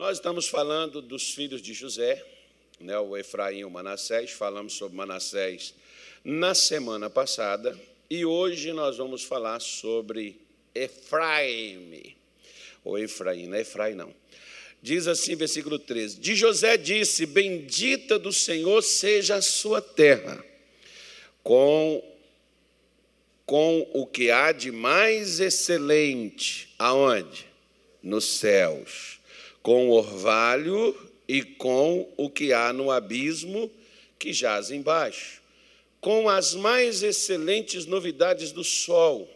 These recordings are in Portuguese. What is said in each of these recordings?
Nós estamos falando dos filhos de José, né, o Efraim e o Manassés. Falamos sobre Manassés na semana passada e hoje nós vamos falar sobre Efraim. Ou Efraim, não é Efraim, não. Diz assim, versículo 13: De José disse: Bendita do Senhor seja a sua terra, com, com o que há de mais excelente, aonde? Nos céus com o orvalho e com o que há no abismo que jaz embaixo, com as mais excelentes novidades do sol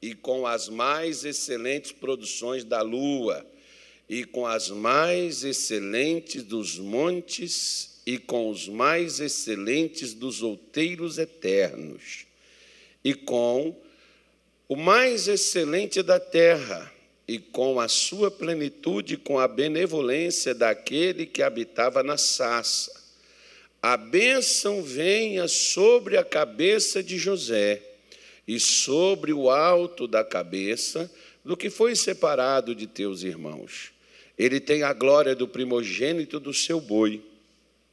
e com as mais excelentes produções da lua e com as mais excelentes dos montes e com os mais excelentes dos outeiros eternos e com o mais excelente da terra e com a sua plenitude, com a benevolência daquele que habitava na sassa. A bênção venha sobre a cabeça de José e sobre o alto da cabeça do que foi separado de teus irmãos. Ele tem a glória do primogênito do seu boi,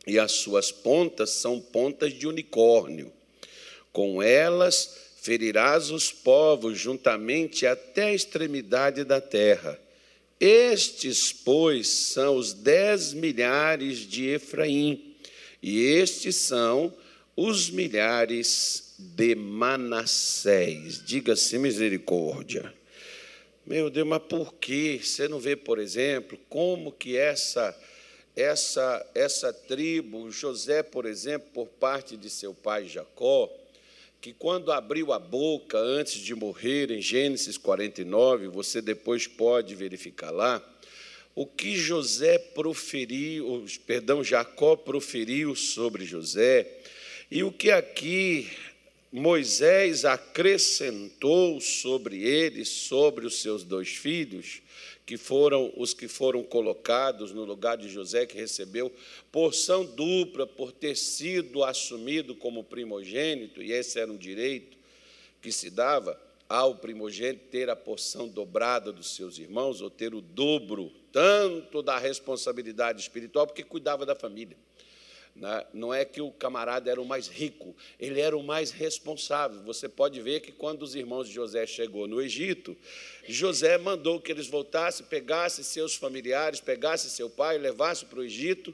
e as suas pontas são pontas de unicórnio. Com elas ferirás os povos juntamente até a extremidade da terra. Estes, pois, são os dez milhares de Efraim, e estes são os milhares de Manassés. Diga-se misericórdia. Meu Deus, mas por que você não vê, por exemplo, como que essa essa essa tribo, José, por exemplo, por parte de seu pai Jacó, que quando abriu a boca antes de morrer, em Gênesis 49, você depois pode verificar lá, o que José proferiu, perdão, Jacó proferiu sobre José, e o que aqui Moisés acrescentou sobre ele, sobre os seus dois filhos, que foram os que foram colocados no lugar de José, que recebeu porção dupla por ter sido assumido como primogênito, e esse era um direito que se dava ao primogênito ter a porção dobrada dos seus irmãos, ou ter o dobro, tanto da responsabilidade espiritual, porque cuidava da família. Né? Não é que o camarada era o mais rico, ele era o mais responsável. Você pode ver que quando os irmãos de José chegou no Egito, José mandou que eles voltassem, pegassem seus familiares, pegassem seu pai, levassem para o Egito,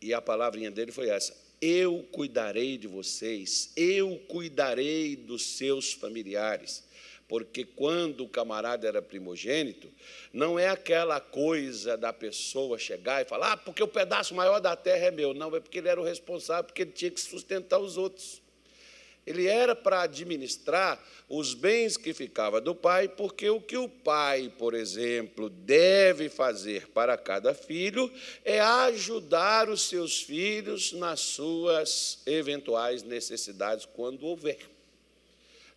e a palavrinha dele foi essa: Eu cuidarei de vocês, eu cuidarei dos seus familiares porque quando o camarada era primogênito, não é aquela coisa da pessoa chegar e falar, ah, porque o pedaço maior da terra é meu. Não, é porque ele era o responsável, porque ele tinha que sustentar os outros. Ele era para administrar os bens que ficava do pai, porque o que o pai, por exemplo, deve fazer para cada filho é ajudar os seus filhos nas suas eventuais necessidades quando houver.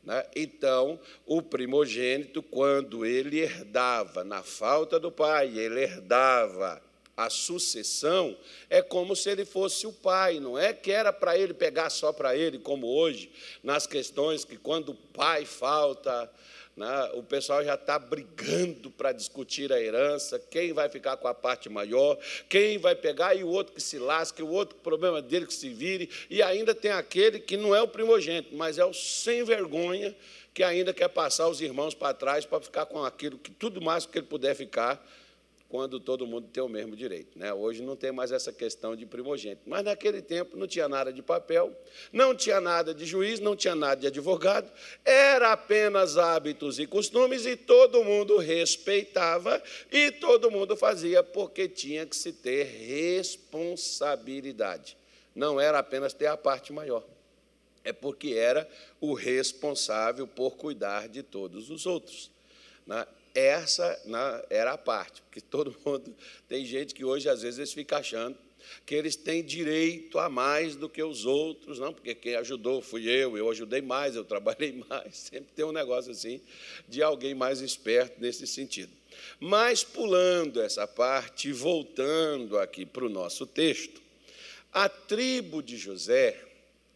Né? Então, o primogênito, quando ele herdava, na falta do pai, ele herdava a sucessão, é como se ele fosse o pai, não é que era para ele pegar só para ele, como hoje, nas questões que quando o pai falta, né, o pessoal já está brigando para discutir a herança, quem vai ficar com a parte maior, quem vai pegar, e o outro que se lasque, o outro problema dele que se vire, e ainda tem aquele que não é o primogênito, mas é o sem vergonha, que ainda quer passar os irmãos para trás para ficar com aquilo que tudo mais que ele puder ficar quando todo mundo tem o mesmo direito. Né? Hoje não tem mais essa questão de primogênito. Mas naquele tempo não tinha nada de papel, não tinha nada de juiz, não tinha nada de advogado, era apenas hábitos e costumes e todo mundo respeitava e todo mundo fazia porque tinha que se ter responsabilidade. Não era apenas ter a parte maior. É porque era o responsável por cuidar de todos os outros. Né? Essa né, era a parte, porque todo mundo. Tem gente que hoje, às vezes, eles ficam achando que eles têm direito a mais do que os outros, não, porque quem ajudou fui eu, eu ajudei mais, eu trabalhei mais. Sempre tem um negócio assim de alguém mais esperto nesse sentido. Mas pulando essa parte voltando aqui para o nosso texto, a tribo de José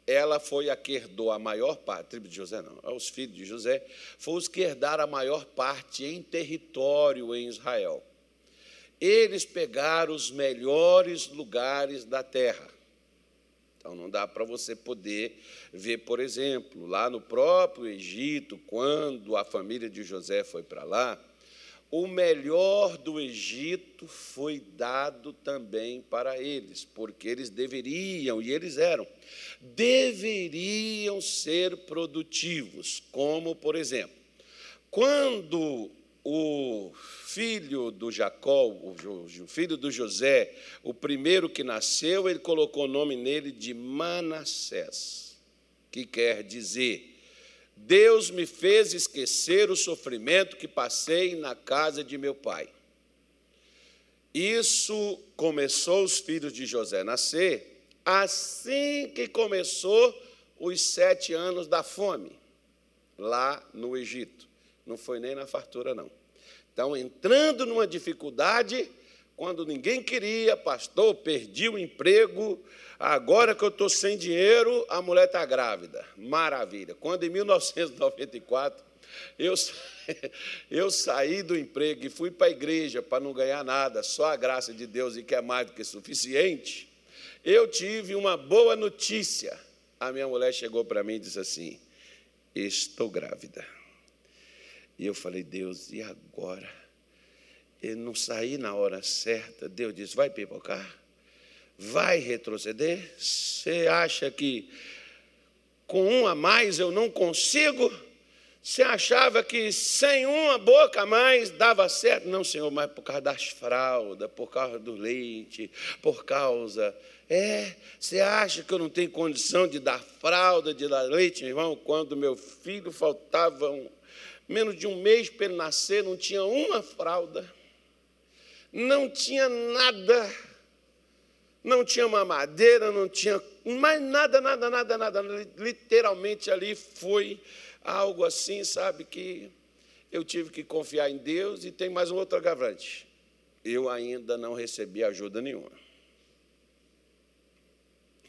ela foi a que herdou a maior parte, tribo de José não, os filhos de José, foram os que herdaram a maior parte em território em Israel. eles pegaram os melhores lugares da terra. Então não dá para você poder ver, por exemplo, lá no próprio Egito, quando a família de José foi para lá, o melhor do Egito foi dado também para eles, porque eles deveriam, e eles eram, deveriam ser produtivos, como, por exemplo, quando o filho do Jacó, o filho do José, o primeiro que nasceu, ele colocou o nome nele de Manassés, que quer dizer Deus me fez esquecer o sofrimento que passei na casa de meu pai. Isso começou os filhos de José nascer assim que começou os sete anos da fome, lá no Egito. Não foi nem na fartura, não. Então, entrando numa dificuldade, quando ninguém queria, pastor, perdi o emprego, Agora que eu estou sem dinheiro, a mulher está grávida. Maravilha. Quando em 1994 eu, eu saí do emprego e fui para a igreja para não ganhar nada, só a graça de Deus e que é mais do que suficiente, eu tive uma boa notícia. A minha mulher chegou para mim e disse assim: Estou grávida. E eu falei, Deus, e agora? Eu não saí na hora certa. Deus disse: Vai pipocar vai retroceder? Você acha que com um a mais eu não consigo? Você achava que sem uma boca a mais dava certo? Não, Senhor, mas por causa das fraldas, por causa do leite, por causa. É, você acha que eu não tenho condição de dar fralda, de dar leite, irmão? Quando meu filho faltava um, menos de um mês para ele nascer, não tinha uma fralda, não tinha nada não tinha mamadeira, não tinha mais nada, nada, nada, nada. Literalmente ali foi algo assim, sabe, que eu tive que confiar em Deus e tem mais um outro agravante. Eu ainda não recebi ajuda nenhuma.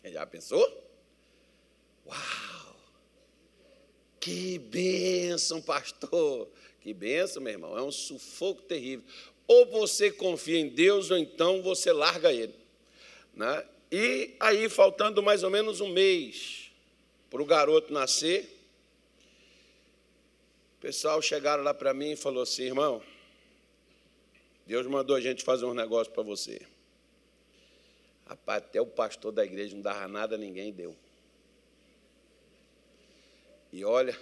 Já pensou? Uau! Que bênção, pastor! Que bênção, meu irmão. É um sufoco terrível. Ou você confia em Deus, ou então você larga ele. Né? E aí, faltando mais ou menos um mês para o garoto nascer, o pessoal chegaram lá para mim e falou assim, irmão, Deus mandou a gente fazer um negócio para você. Rapaz, até o pastor da igreja não dava nada ninguém, deu. E olha,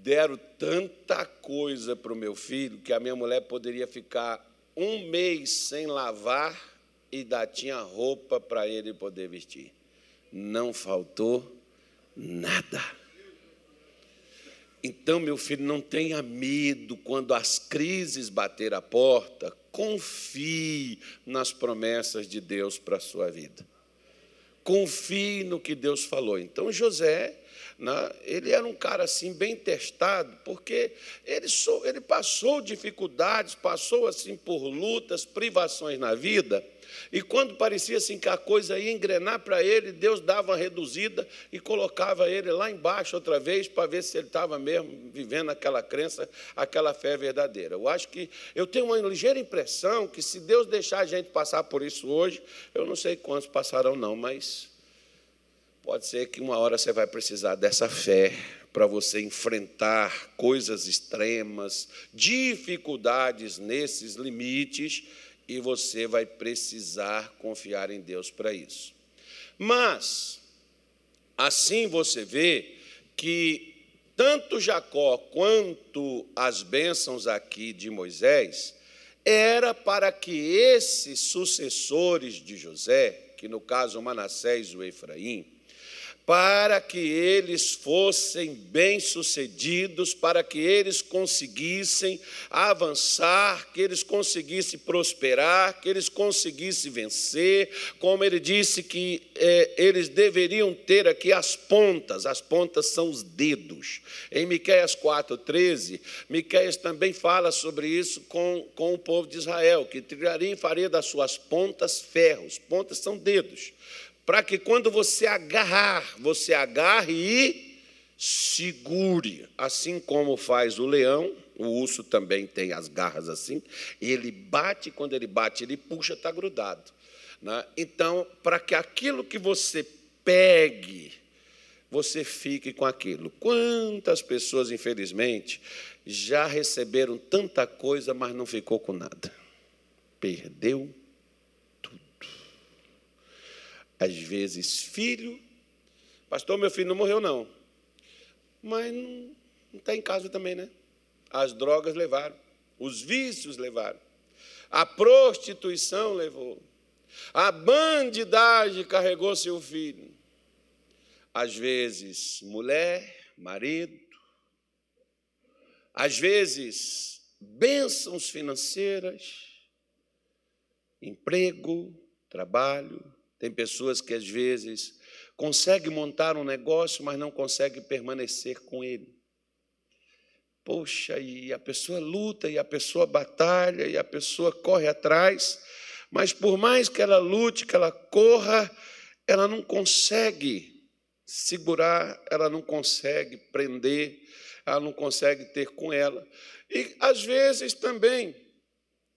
deram tanta coisa para o meu filho que a minha mulher poderia ficar um mês sem lavar e ainda tinha roupa para ele poder vestir. Não faltou nada. Então, meu filho, não tenha medo quando as crises bater a porta, confie nas promessas de Deus para a sua vida. Confie no que Deus falou. Então, José, ele era um cara assim bem testado, porque ele, ele passou dificuldades, passou assim por lutas, privações na vida, e quando parecia assim que a coisa ia engrenar para ele, Deus dava uma reduzida e colocava ele lá embaixo outra vez para ver se ele estava mesmo vivendo aquela crença, aquela fé verdadeira. Eu acho que eu tenho uma ligeira impressão que se Deus deixar a gente passar por isso hoje, eu não sei quantos passarão não, mas pode ser que uma hora você vai precisar dessa fé para você enfrentar coisas extremas, dificuldades nesses limites e você vai precisar confiar em Deus para isso. Mas, assim você vê que tanto Jacó quanto as bênçãos aqui de Moisés era para que esses sucessores de José, que no caso Manassés e o Efraim, para que eles fossem bem-sucedidos, para que eles conseguissem avançar, que eles conseguissem prosperar, que eles conseguissem vencer, como ele disse que é, eles deveriam ter aqui as pontas, as pontas são os dedos. Em Miqueias 4,13, Miqueias também fala sobre isso com, com o povo de Israel, que tiraria e faria das suas pontas ferros, pontas são dedos para que quando você agarrar, você agarre e segure, assim como faz o leão, O urso também tem as garras assim. Ele bate, quando ele bate, ele puxa, está grudado. Né? Então, para que aquilo que você pegue, você fique com aquilo. Quantas pessoas, infelizmente, já receberam tanta coisa, mas não ficou com nada? Perdeu tudo. Às vezes, filho, pastor, meu filho não morreu, não. Mas não está em casa também, né? As drogas levaram, os vícios levaram, a prostituição levou, a bandidagem carregou seu filho às vezes mulher, marido, às vezes bênçãos financeiras, emprego, trabalho. Tem pessoas que às vezes conseguem montar um negócio, mas não conseguem permanecer com ele. Poxa, e a pessoa luta, e a pessoa batalha, e a pessoa corre atrás, mas por mais que ela lute, que ela corra, ela não consegue segurar, ela não consegue prender, ela não consegue ter com ela. E às vezes também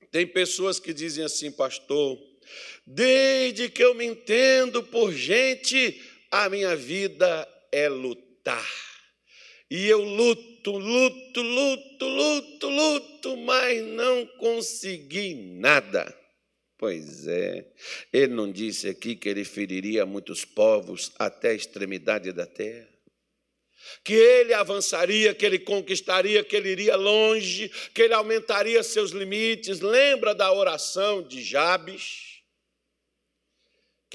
tem pessoas que dizem assim, pastor, desde que eu me entendo por gente, a minha vida é lutar. E eu luto, luto, luto, luto, luto, mas não consegui nada. Pois é, ele não disse aqui que ele feriria muitos povos até a extremidade da terra? Que ele avançaria, que ele conquistaria, que ele iria longe, que ele aumentaria seus limites. Lembra da oração de Jabes?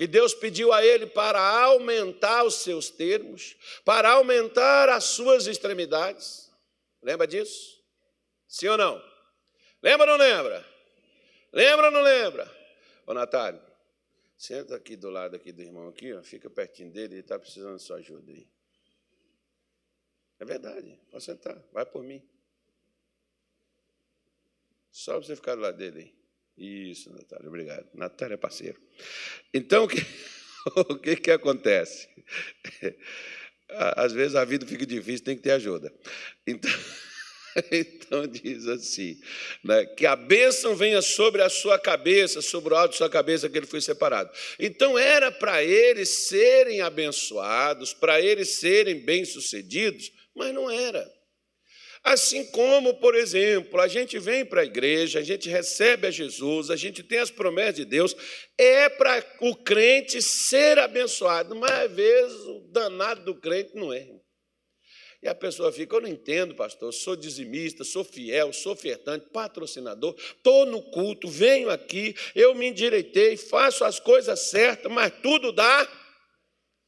Que Deus pediu a ele para aumentar os seus termos, para aumentar as suas extremidades. Lembra disso? Sim ou não? Lembra ou não lembra? Lembra ou não lembra? Ô, Natália, senta aqui do lado aqui do irmão aqui, ó, fica pertinho dele, ele está precisando de sua ajuda aí. É verdade, pode sentar, vai por mim. Só para você ficar do lado dele aí. Isso, Natália, obrigado. Natália é parceiro. Então, o que, o que, que acontece? Às vezes a vida fica difícil, tem que ter ajuda. Então. Então diz assim: né, que a bênção venha sobre a sua cabeça, sobre o alto de sua cabeça, que ele foi separado. Então era para eles serem abençoados, para eles serem bem-sucedidos, mas não era. Assim como, por exemplo, a gente vem para a igreja, a gente recebe a Jesus, a gente tem as promessas de Deus, é para o crente ser abençoado, mas às vezes o danado do crente não é. E a pessoa fica, eu não entendo, pastor, sou dizimista, sou fiel, sou ofertante, patrocinador, estou no culto, venho aqui, eu me endireitei, faço as coisas certas, mas tudo dá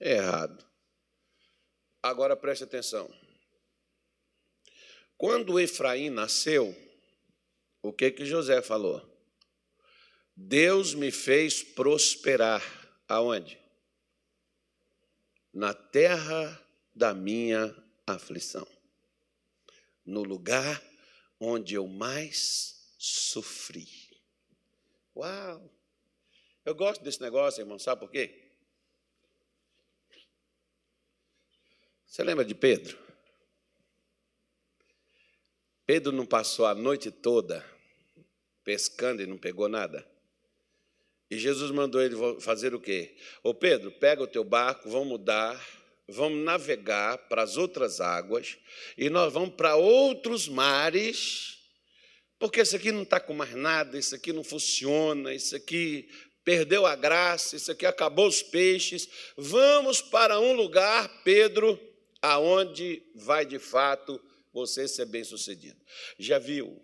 errado. Agora preste atenção. Quando Efraim nasceu, o que que José falou? Deus me fez prosperar aonde? Na terra da minha aflição. No lugar onde eu mais sofri. Uau! Eu gosto desse negócio, irmão, sabe por quê? Você lembra de Pedro? Pedro não passou a noite toda pescando e não pegou nada. E Jesus mandou ele fazer o quê? Ô Pedro, pega o teu barco, vamos mudar vamos navegar para as outras águas e nós vamos para outros mares, porque isso aqui não está com mais nada, isso aqui não funciona, isso aqui perdeu a graça, isso aqui acabou os peixes. Vamos para um lugar, Pedro, aonde vai de fato você ser bem-sucedido. Já viu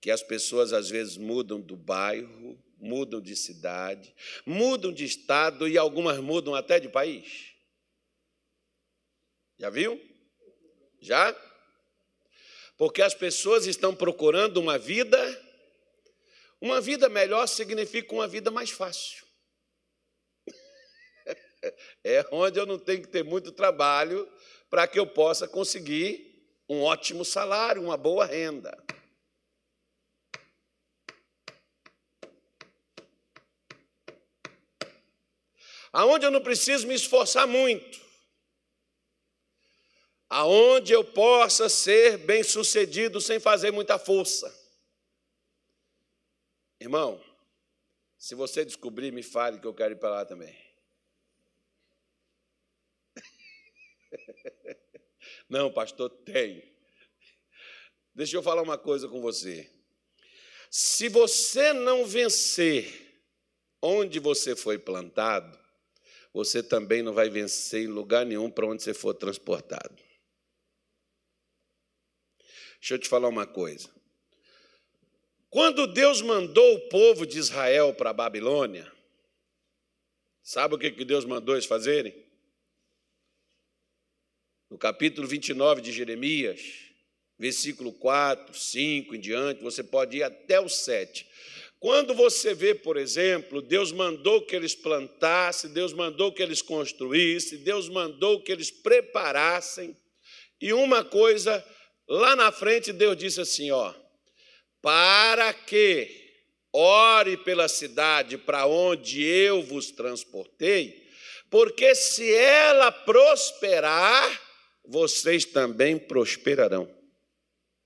que as pessoas às vezes mudam do bairro, mudam de cidade, mudam de estado e algumas mudam até de país? Já viu? Já? Porque as pessoas estão procurando uma vida, uma vida melhor significa uma vida mais fácil. É onde eu não tenho que ter muito trabalho para que eu possa conseguir um ótimo salário, uma boa renda. Aonde eu não preciso me esforçar muito aonde eu possa ser bem-sucedido sem fazer muita força. Irmão, se você descobrir, me fale que eu quero ir para lá também. Não, pastor, tem. Deixa eu falar uma coisa com você. Se você não vencer onde você foi plantado, você também não vai vencer em lugar nenhum para onde você for transportado. Deixa eu te falar uma coisa. Quando Deus mandou o povo de Israel para a Babilônia, sabe o que Deus mandou eles fazerem? No capítulo 29 de Jeremias, versículo 4, 5 em diante, você pode ir até o 7. Quando você vê, por exemplo, Deus mandou que eles plantassem, Deus mandou que eles construíssem, Deus mandou que eles preparassem, e uma coisa Lá na frente, Deus disse assim: ó, para que ore pela cidade para onde eu vos transportei, porque se ela prosperar, vocês também prosperarão.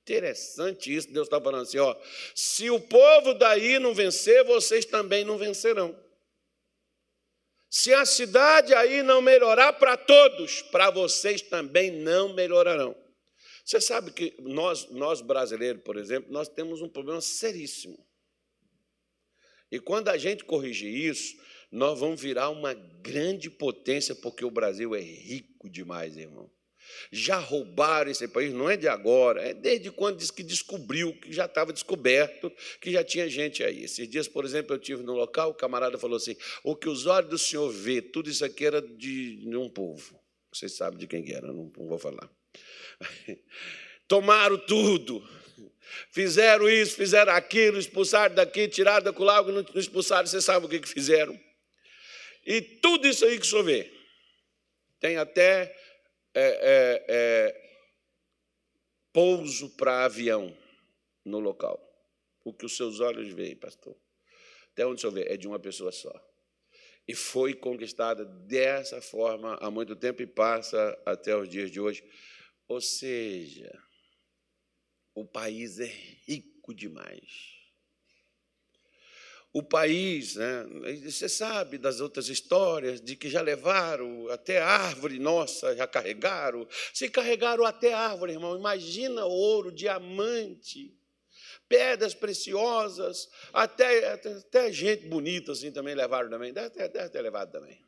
Interessante isso, Deus está falando assim: ó, se o povo daí não vencer, vocês também não vencerão. Se a cidade aí não melhorar para todos, para vocês também não melhorarão. Você sabe que nós, nós brasileiros, por exemplo, nós temos um problema seríssimo. E quando a gente corrigir isso, nós vamos virar uma grande potência, porque o Brasil é rico demais, irmão. Já roubaram esse país, não é de agora, é desde quando diz que descobriu, que já estava descoberto, que já tinha gente aí. Esses dias, por exemplo, eu tive no local, o camarada falou assim: o que os olhos do senhor vê, tudo isso aqui era de, um povo. Vocês sabem de quem era, não, não vou falar. Tomaram tudo. Fizeram isso, fizeram aquilo, expulsaram daqui, tiraram da colago, não expulsaram, você sabe o que, que fizeram. E tudo isso aí que o senhor vê. Tem até é, é, é, pouso para avião no local. O que os seus olhos veem, pastor. Até onde o senhor vê? É de uma pessoa só. E foi conquistada dessa forma há muito tempo e passa até os dias de hoje. Ou seja, o país é rico demais. O país, né, você sabe das outras histórias, de que já levaram até árvore nossa, já carregaram. Se carregaram até árvore, irmão, imagina ouro, diamante, pedras preciosas, até, até, até gente bonita assim também levaram também, deve ter, deve ter levado também.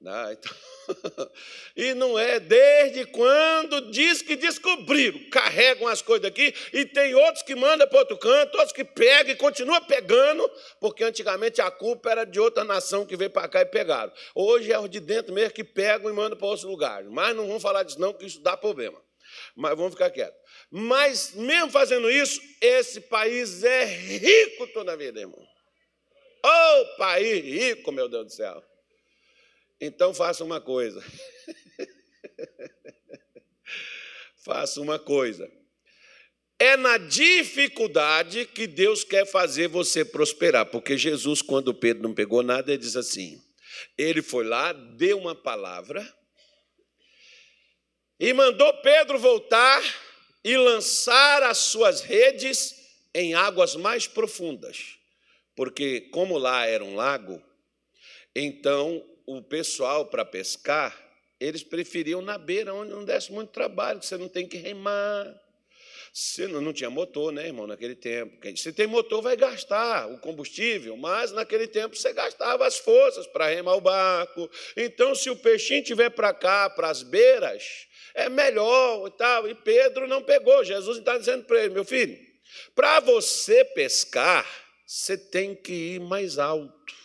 Não, então... e não é desde quando diz que descobriram, carregam as coisas daqui, e tem outros que mandam para outro canto, outros que pegam e continuam pegando, porque antigamente a culpa era de outra nação que veio para cá e pegaram. Hoje é os de dentro mesmo que pegam e mandam para outros lugares. Mas não vamos falar disso, não, que isso dá problema. Mas vamos ficar quietos. Mas, mesmo fazendo isso, esse país é rico toda a vida, irmão. Ô oh, país rico, meu Deus do céu. Então faça uma coisa. faça uma coisa. É na dificuldade que Deus quer fazer você prosperar, porque Jesus, quando Pedro não pegou nada, ele diz assim: ele foi lá, deu uma palavra e mandou Pedro voltar e lançar as suas redes em águas mais profundas, porque, como lá era um lago, então o pessoal para pescar, eles preferiam na beira, onde não desse muito trabalho, que você não tem que remar. Você não, não tinha motor, né, irmão, naquele tempo. Se tem motor, vai gastar o combustível, mas naquele tempo você gastava as forças para remar o barco. Então, se o peixinho tiver para cá, para as beiras, é melhor e tal. E Pedro não pegou. Jesus está dizendo para ele, meu filho, para você pescar, você tem que ir mais alto.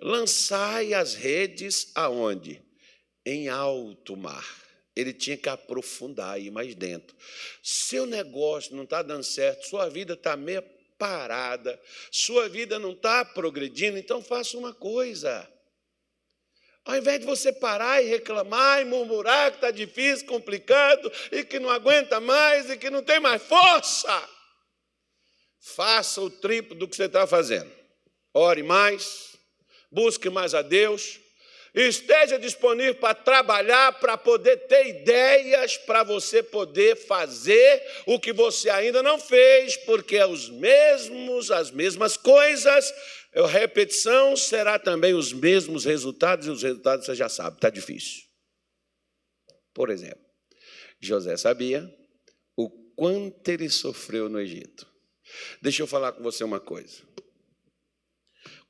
Lançai as redes aonde? Em alto mar. Ele tinha que aprofundar, ir mais dentro. Seu negócio não está dando certo, sua vida está meio parada, sua vida não está progredindo, então faça uma coisa. Ao invés de você parar e reclamar e murmurar que está difícil, complicado e que não aguenta mais e que não tem mais força, faça o triplo do que você está fazendo. Ore mais, busque mais a Deus, Esteja disponível para trabalhar, para poder ter ideias, para você poder fazer o que você ainda não fez, porque é os mesmos, as mesmas coisas, a repetição será também os mesmos resultados, e os resultados você já sabe, está difícil. Por exemplo, José sabia o quanto ele sofreu no Egito. Deixa eu falar com você uma coisa.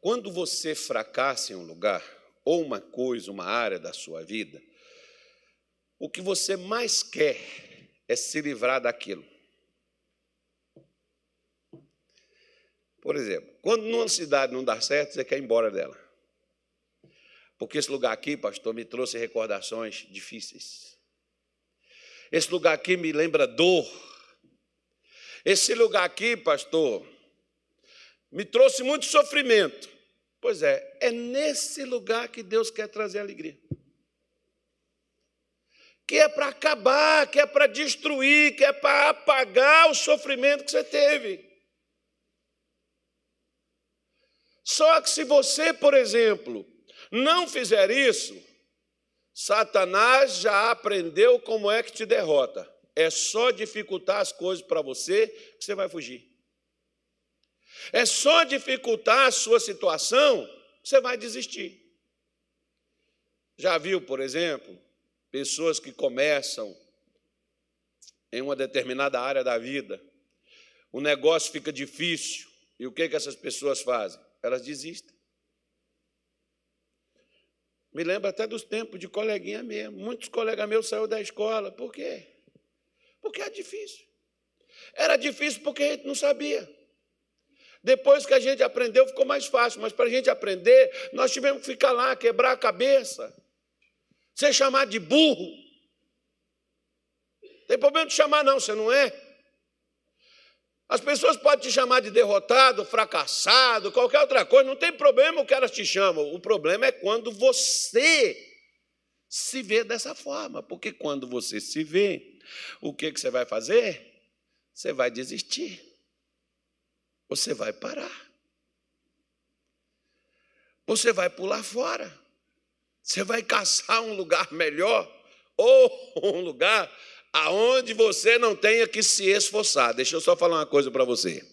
Quando você fracassa em um lugar, ou uma coisa, uma área da sua vida, o que você mais quer é se livrar daquilo. Por exemplo, quando numa cidade não dá certo, você quer ir embora dela. Porque esse lugar aqui, pastor, me trouxe recordações difíceis. Esse lugar aqui me lembra dor. Esse lugar aqui, pastor, me trouxe muito sofrimento. Pois é, é nesse lugar que Deus quer trazer alegria. Que é para acabar, que é para destruir, que é para apagar o sofrimento que você teve. Só que se você, por exemplo, não fizer isso, Satanás já aprendeu como é que te derrota. É só dificultar as coisas para você que você vai fugir. É só dificultar a sua situação, você vai desistir. Já viu, por exemplo, pessoas que começam em uma determinada área da vida, o negócio fica difícil, e o que, que essas pessoas fazem? Elas desistem. Me lembro até dos tempos de coleguinha mesmo. Muitos colegas meus saíram da escola. Por quê? Porque é difícil. Era difícil porque a gente não sabia. Depois que a gente aprendeu, ficou mais fácil, mas para a gente aprender, nós tivemos que ficar lá, quebrar a cabeça, ser chamado de burro. Tem problema de chamar, não, você não é. As pessoas podem te chamar de derrotado, fracassado, qualquer outra coisa, não tem problema o que elas te chamam. O problema é quando você se vê dessa forma, porque quando você se vê, o que, que você vai fazer? Você vai desistir você vai parar. Você vai pular fora. Você vai caçar um lugar melhor ou um lugar aonde você não tenha que se esforçar. Deixa eu só falar uma coisa para você.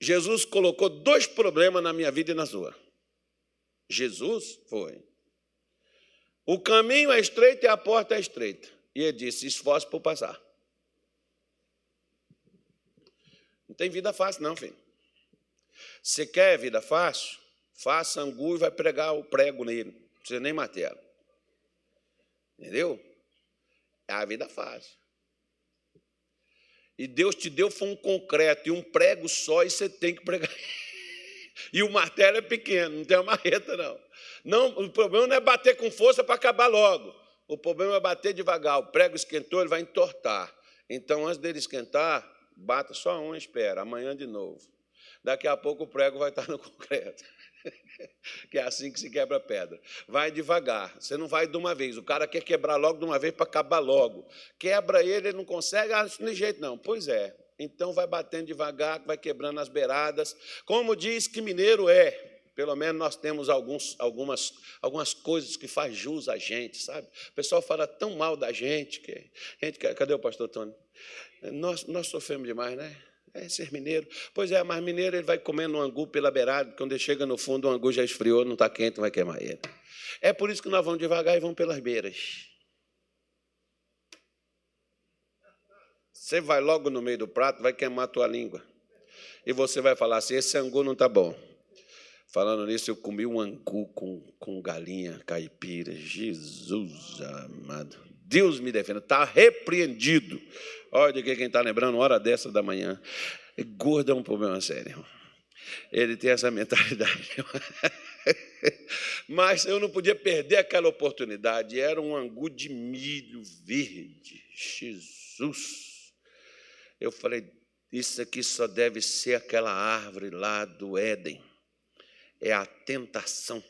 Jesus colocou dois problemas na minha vida e na sua. Jesus foi. O caminho é estreito e a porta é estreita. E ele disse: esforce por passar. Não tem vida fácil, não, filho. Você quer vida fácil? Faça angu e vai pregar o prego nele. Não precisa nem martelo. Entendeu? É a vida fácil. E Deus te deu foi um concreto e um prego só e você tem que pregar. E o martelo é pequeno, não tem uma marreta, não. não. O problema não é bater com força para acabar logo. O problema é bater devagar. O prego esquentou, ele vai entortar. Então, antes dele esquentar, Bata só um e espera, amanhã de novo. Daqui a pouco o prego vai estar no concreto. que é assim que se quebra pedra. Vai devagar, você não vai de uma vez. O cara quer quebrar logo de uma vez para acabar logo. Quebra ele, ele não consegue, ah, não tem jeito não. Pois é. Então vai batendo devagar, vai quebrando as beiradas. Como diz que mineiro é, pelo menos nós temos alguns, algumas, algumas coisas que faz jus a gente, sabe? O pessoal fala tão mal da gente que. Gente, cadê o pastor Tony? Nós, nós sofremos demais, né? É ser mineiro. Pois é, mas mineiro ele vai comendo um angu pela beirada, quando ele chega no fundo, o angu já esfriou, não está quente, não vai queimar ele. É por isso que nós vamos devagar e vamos pelas beiras. Você vai logo no meio do prato, vai queimar a tua língua. E você vai falar assim: esse angu não está bom. Falando nisso, eu comi um angu com, com galinha caipira. Jesus amado. Deus me defenda. Está repreendido. Olha que quem está lembrando, hora dessa da manhã. Gordo é um problema sério. Ele tem essa mentalidade. Mas eu não podia perder aquela oportunidade. Era um angu de milho verde. Jesus. Eu falei, isso aqui só deve ser aquela árvore lá do Éden é a tentação,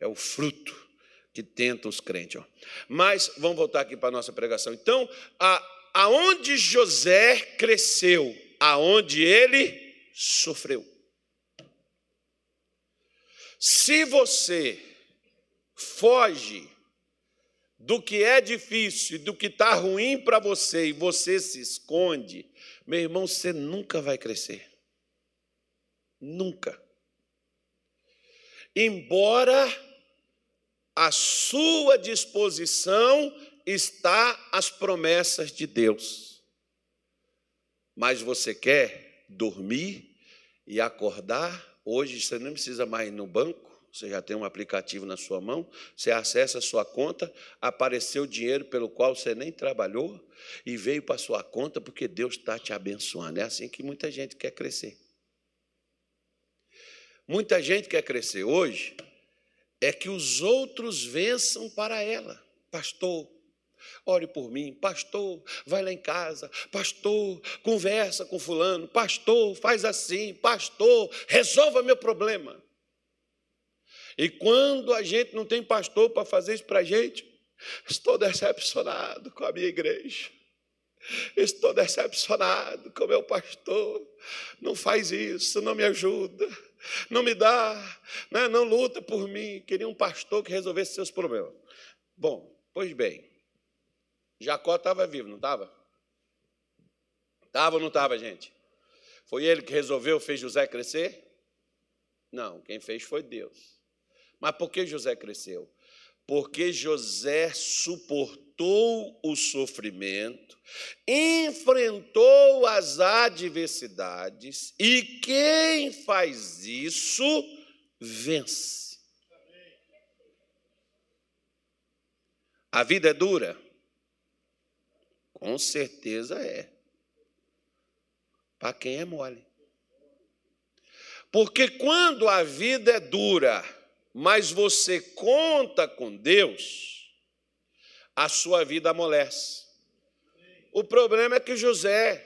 é o fruto que tenta os crentes. Ó. Mas vamos voltar aqui para a nossa pregação. Então, a, aonde José cresceu, aonde ele sofreu. Se você foge do que é difícil, do que está ruim para você e você se esconde, meu irmão, você nunca vai crescer. Nunca. Embora à sua disposição está as promessas de Deus. Mas você quer dormir e acordar? Hoje você não precisa mais ir no banco, você já tem um aplicativo na sua mão, você acessa a sua conta, apareceu o dinheiro pelo qual você nem trabalhou e veio para a sua conta porque Deus está te abençoando. É assim que muita gente quer crescer. Muita gente quer crescer hoje é que os outros vençam para ela. Pastor, ore por mim. Pastor, vai lá em casa. Pastor, conversa com fulano. Pastor, faz assim. Pastor, resolva meu problema. E quando a gente não tem pastor para fazer isso para a gente, estou decepcionado com a minha igreja. Estou decepcionado com meu pastor. Não faz isso, não me ajuda, não me dá, né? não luta por mim. Queria um pastor que resolvesse seus problemas. Bom, pois bem, Jacó estava vivo, não estava? Estava ou não estava, gente? Foi ele que resolveu, fez José crescer? Não, quem fez foi Deus. Mas por que José cresceu? Porque José suportou o sofrimento, enfrentou as adversidades, e quem faz isso vence. A vida é dura? Com certeza é. Para quem é mole. Porque quando a vida é dura, mas você conta com Deus, a sua vida amolece. O problema é que José,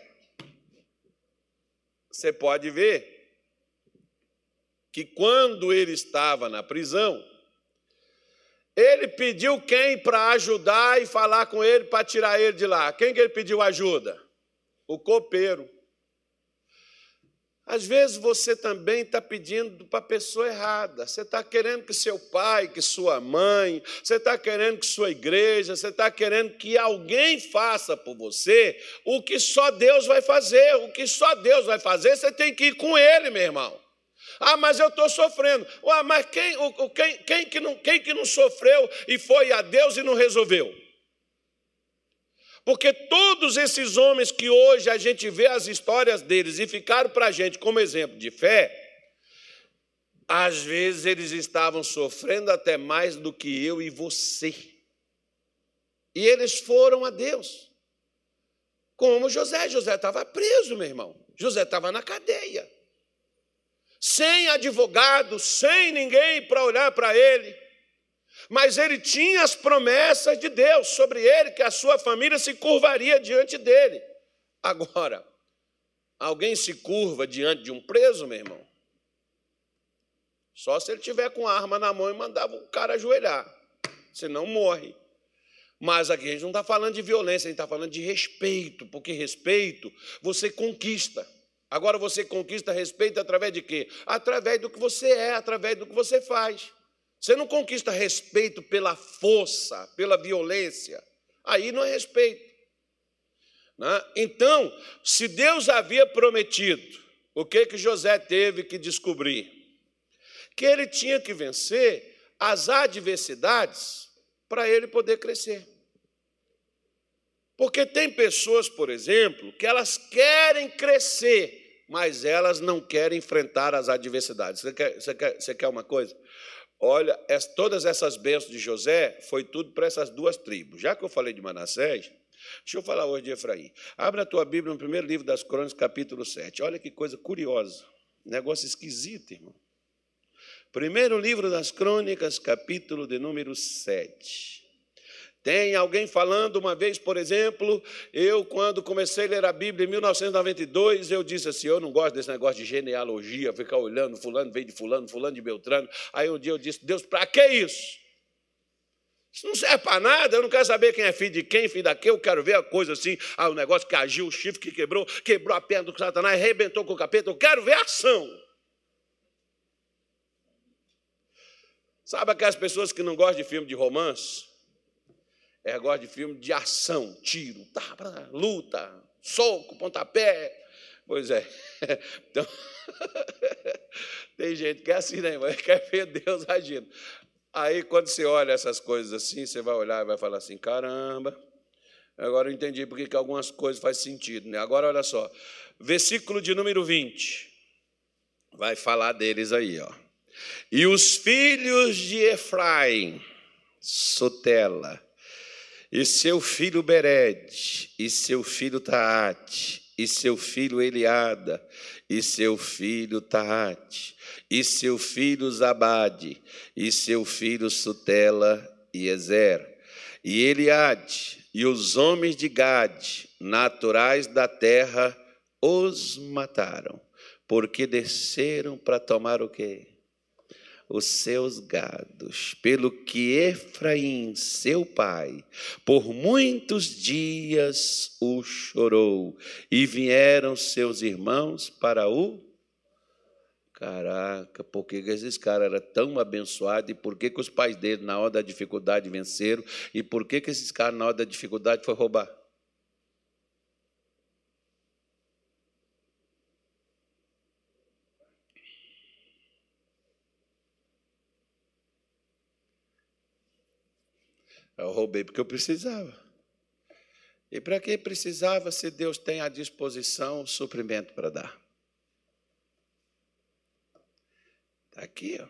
você pode ver, que quando ele estava na prisão, ele pediu quem para ajudar e falar com ele para tirar ele de lá? Quem que ele pediu ajuda? O copeiro. Às vezes você também está pedindo para a pessoa errada. Você está querendo que seu pai, que sua mãe, você está querendo que sua igreja, você está querendo que alguém faça por você o que só Deus vai fazer. O que só Deus vai fazer, você tem que ir com Ele, meu irmão. Ah, mas eu estou sofrendo. Ah, mas quem, o, quem, quem, que não, quem que não sofreu e foi a Deus e não resolveu? Porque todos esses homens que hoje a gente vê as histórias deles e ficaram para a gente como exemplo de fé, às vezes eles estavam sofrendo até mais do que eu e você. E eles foram a Deus. Como José. José estava preso, meu irmão. José estava na cadeia. Sem advogado, sem ninguém para olhar para ele mas ele tinha as promessas de Deus sobre ele, que a sua família se curvaria diante dele. Agora, alguém se curva diante de um preso, meu irmão? Só se ele tiver com arma na mão e mandava o cara ajoelhar, senão morre. Mas aqui a gente não está falando de violência, a gente está falando de respeito, porque respeito você conquista. Agora você conquista respeito através de quê? Através do que você é, através do que você faz. Você não conquista respeito pela força, pela violência. Aí não é respeito. Né? Então, se Deus havia prometido, o que, que José teve que descobrir? Que ele tinha que vencer as adversidades para ele poder crescer. Porque tem pessoas, por exemplo, que elas querem crescer, mas elas não querem enfrentar as adversidades. Você quer, você quer, você quer uma coisa? Olha, todas essas bênçãos de José foi tudo para essas duas tribos. Já que eu falei de Manassés, deixa eu falar hoje de Efraim. Abre a tua Bíblia no primeiro livro das Crônicas, capítulo 7. Olha que coisa curiosa. Negócio esquisito, irmão. Primeiro livro das Crônicas, capítulo de número 7. Tem alguém falando uma vez, por exemplo, eu quando comecei a ler a Bíblia em 1992, eu disse assim, eu não gosto desse negócio de genealogia, ficar olhando, fulano veio de fulano, fulano de Beltrano. Aí um dia eu disse, Deus, para que isso? Isso não serve para nada, eu não quero saber quem é filho de quem, filho daquele, eu quero ver a coisa assim, ah, o negócio que agiu, o chifre que quebrou, quebrou a perna do Satanás, arrebentou com o capeta, eu quero ver a ação. Sabe aquelas pessoas que não gostam de filme de romance? É, gostam de filme de ação, tiro, tá, luta, soco, pontapé. Pois é. Então, tem gente que é assim, né, irmão? Quer ver Deus agindo. Aí, quando você olha essas coisas assim, você vai olhar e vai falar assim: caramba, agora eu entendi porque que algumas coisas fazem sentido. Né? Agora, olha só, versículo de número 20, vai falar deles aí, ó. E os filhos de Efraim, Sotela, e seu filho Bered, e seu filho Taate, e seu filho Eliada, e seu filho Taate, e seu filho Zabade, e seu filho Sutela e Ezer, e Eliade, e os homens de Gade, naturais da terra, os mataram, porque desceram para tomar o quê? Os seus gados, pelo que Efraim, seu pai, por muitos dias o chorou, e vieram seus irmãos para o. Caraca, por que esses caras eram tão abençoados e por que, que os pais dele, na hora da dificuldade, venceram e por que, que esses caras, na hora da dificuldade, foi roubar? Eu roubei porque eu precisava. E para que precisava se Deus tem à disposição suprimento para dar? Está aqui, ó.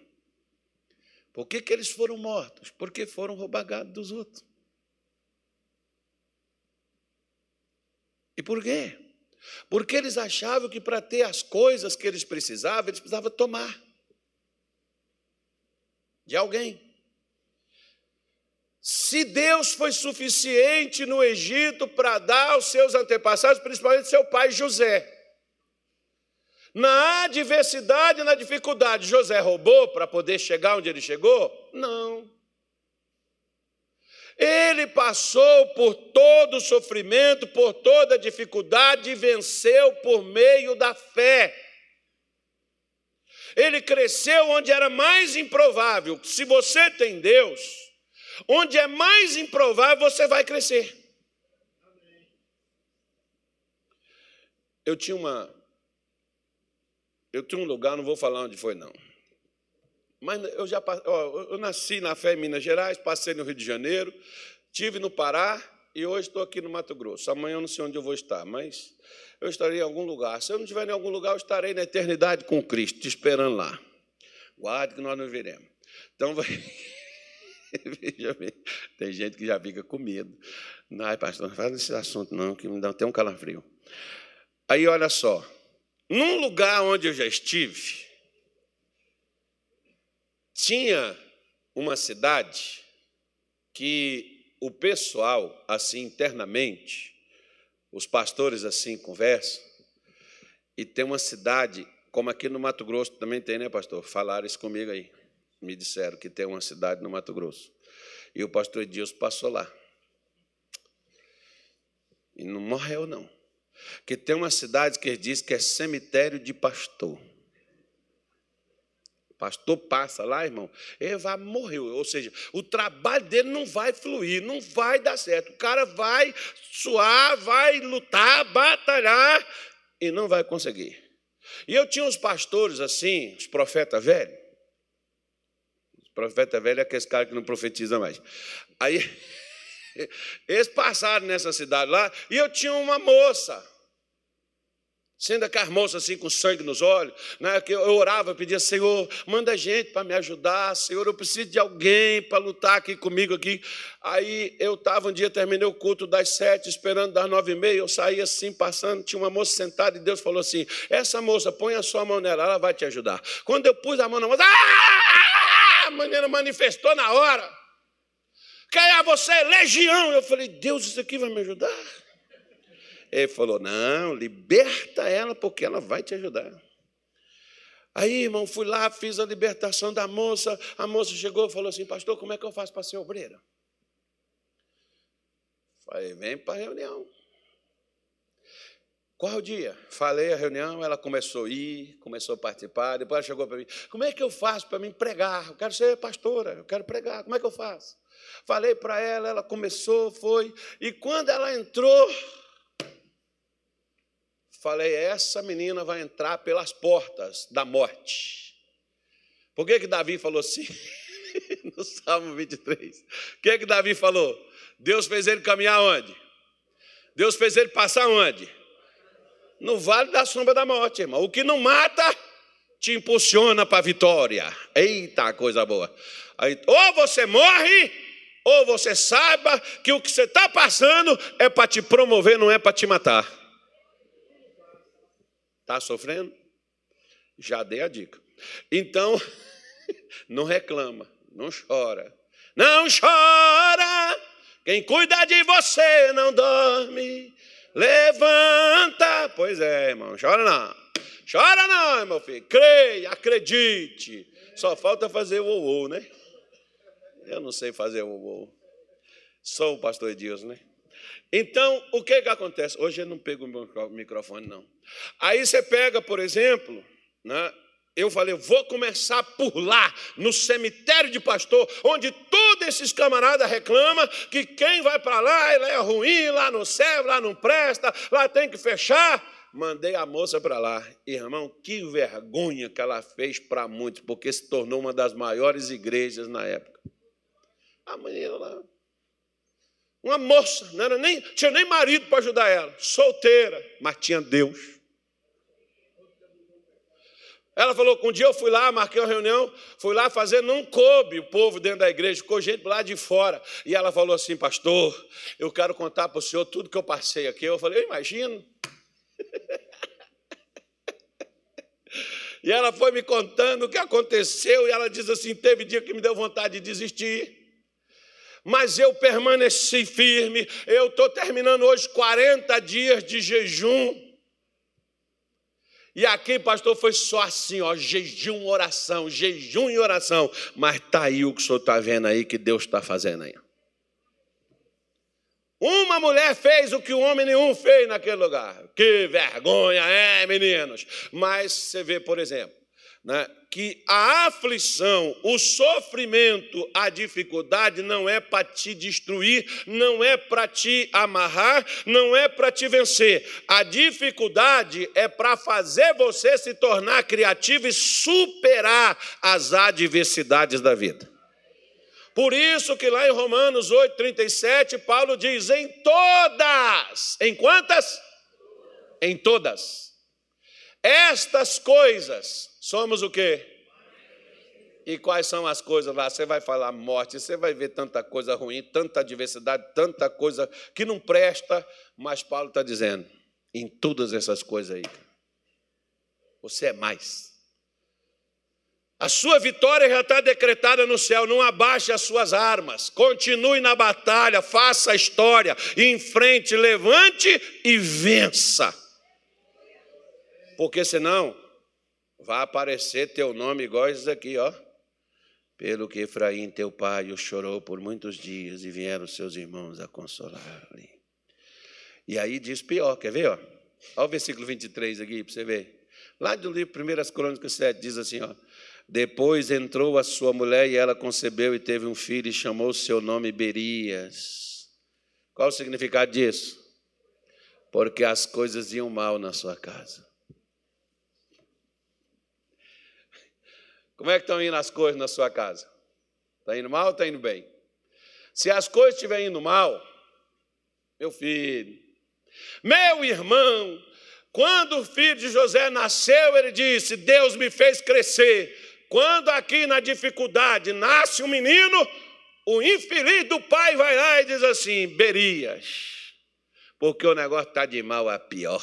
Por que, que eles foram mortos? Porque foram roubagados dos outros. E por quê? Porque eles achavam que para ter as coisas que eles precisavam, eles precisavam tomar de alguém. Se Deus foi suficiente no Egito para dar aos seus antepassados, principalmente seu pai José, na adversidade, na dificuldade, José roubou para poder chegar onde ele chegou? Não. Ele passou por todo o sofrimento, por toda a dificuldade e venceu por meio da fé. Ele cresceu onde era mais improvável. Se você tem Deus, Onde é mais improvável, você vai crescer. Eu tinha uma. Eu tinha um lugar, não vou falar onde foi, não. Mas eu já ó, eu nasci na fé em Minas Gerais, passei no Rio de Janeiro, tive no Pará e hoje estou aqui no Mato Grosso. Amanhã eu não sei onde eu vou estar, mas eu estarei em algum lugar. Se eu não estiver em algum lugar, eu estarei na eternidade com Cristo, te esperando lá. Guarde que nós não veremos. Então vai. Veja bem, tem gente que já fica com medo. Ai, pastor, não fala desse assunto, não, que me dá até um calafrio. Aí, olha só, num lugar onde eu já estive, tinha uma cidade que o pessoal, assim, internamente, os pastores assim conversam, e tem uma cidade, como aqui no Mato Grosso também tem, né, pastor? Falaram isso comigo aí me disseram que tem uma cidade no Mato Grosso. E o pastor Edilson passou lá. E não morreu, não. Que tem uma cidade que diz que é cemitério de pastor. Pastor passa lá, irmão, ele vai morrer. Ou seja, o trabalho dele não vai fluir, não vai dar certo. O cara vai suar, vai lutar, batalhar e não vai conseguir. E eu tinha uns pastores assim, os profetas velhos, Profeta velho é aquele cara que não profetiza mais. Aí, eles passaram nessa cidade lá e eu tinha uma moça. Sendo aquelas moças assim com sangue nos olhos, né, que eu orava, pedia, Senhor, manda gente para me ajudar, Senhor, eu preciso de alguém para lutar aqui comigo aqui. Aí eu estava um dia, terminei o culto das sete, esperando das nove e meia, eu saí assim, passando, tinha uma moça sentada e Deus falou assim: essa moça, põe a sua mão nela, ela vai te ajudar. Quando eu pus a mão na moça, ah! Maneira manifestou na hora. É você? Legião. Eu falei, Deus, isso aqui vai me ajudar? Ele falou, não, liberta ela, porque ela vai te ajudar. Aí, irmão, fui lá, fiz a libertação da moça. A moça chegou e falou assim, pastor, como é que eu faço para ser obreira? Falei, vem para a reunião. Qual o dia? Falei a reunião, ela começou a ir, começou a participar, depois ela chegou para mim, como é que eu faço para me pregar? Eu quero ser pastora, eu quero pregar, como é que eu faço? Falei para ela, ela começou, foi, e quando ela entrou, falei, essa menina vai entrar pelas portas da morte. Por que, que Davi falou assim? no Salmo 23. O que, que Davi falou? Deus fez ele caminhar onde? Deus fez ele passar onde? No vale da sombra da morte, irmão. O que não mata te impulsiona para a vitória. Eita, coisa boa. Aí, ou você morre, ou você saiba que o que você está passando é para te promover, não é para te matar. Está sofrendo? Já dei a dica. Então, não reclama, não chora. Não chora! Quem cuida de você não dorme. Levanta! Pois é, irmão, chora não. Chora não, meu filho. Creia, acredite. Só falta fazer o né? Eu não sei fazer o ou. Sou o pastor Edilson, né? Então, o que que acontece? Hoje eu não pego o microfone, não. Aí você pega, por exemplo, né, eu falei, vou começar por lá, no cemitério de pastor, onde esses camaradas reclamam que quem vai para lá, ele é ruim, lá não serve, lá não presta, lá tem que fechar. Mandei a moça para lá. Irmão, que vergonha que ela fez para muitos, porque se tornou uma das maiores igrejas na época. A menina lá, uma moça, não era nem, tinha nem marido para ajudar ela, solteira, mas tinha Deus. Ela falou que um dia eu fui lá, marquei uma reunião, fui lá fazer, não coube o povo dentro da igreja, ficou gente lá de fora. E ela falou assim, pastor, eu quero contar para o senhor tudo que eu passei aqui. Eu falei, eu imagino. e ela foi me contando o que aconteceu, e ela diz assim: teve dia que me deu vontade de desistir. Mas eu permaneci firme. Eu estou terminando hoje 40 dias de jejum. E aqui, pastor, foi só assim, ó, jejum, oração, jejum e oração. Mas tá aí o que o senhor está vendo aí, que Deus está fazendo aí. Uma mulher fez o que o homem nenhum fez naquele lugar. Que vergonha é, meninos. Mas você vê, por exemplo, né, que a aflição, o sofrimento, a dificuldade não é para te destruir, não é para te amarrar, não é para te vencer. A dificuldade é para fazer você se tornar criativo e superar as adversidades da vida. Por isso que lá em Romanos 8:37 Paulo diz: "Em todas, em quantas? Em todas. Estas coisas Somos o quê? E quais são as coisas lá? Você vai falar morte, você vai ver tanta coisa ruim, tanta adversidade, tanta coisa que não presta, mas Paulo está dizendo, em todas essas coisas aí, você é mais. A sua vitória já está decretada no céu, não abaixe as suas armas, continue na batalha, faça a história, enfrente, levante e vença. Porque senão vai aparecer teu nome igual esses aqui, ó. Pelo que Efraim, teu pai, o chorou por muitos dias e vieram seus irmãos a consolar-lhe. E aí diz pior, quer ver? Ó? Olha o versículo 23 aqui para você ver. Lá do livro Primeiras Crônicas 7 diz assim: ó, Depois entrou a sua mulher e ela concebeu e teve um filho e chamou seu nome Berias. Qual o significado disso? Porque as coisas iam mal na sua casa. Como é que estão indo as coisas na sua casa? Está indo mal ou está indo bem? Se as coisas estiverem indo mal, meu filho, meu irmão, quando o filho de José nasceu, ele disse: Deus me fez crescer. Quando aqui na dificuldade nasce um menino, o infeliz do pai vai lá e diz assim: Berias, porque o negócio está de mal a pior.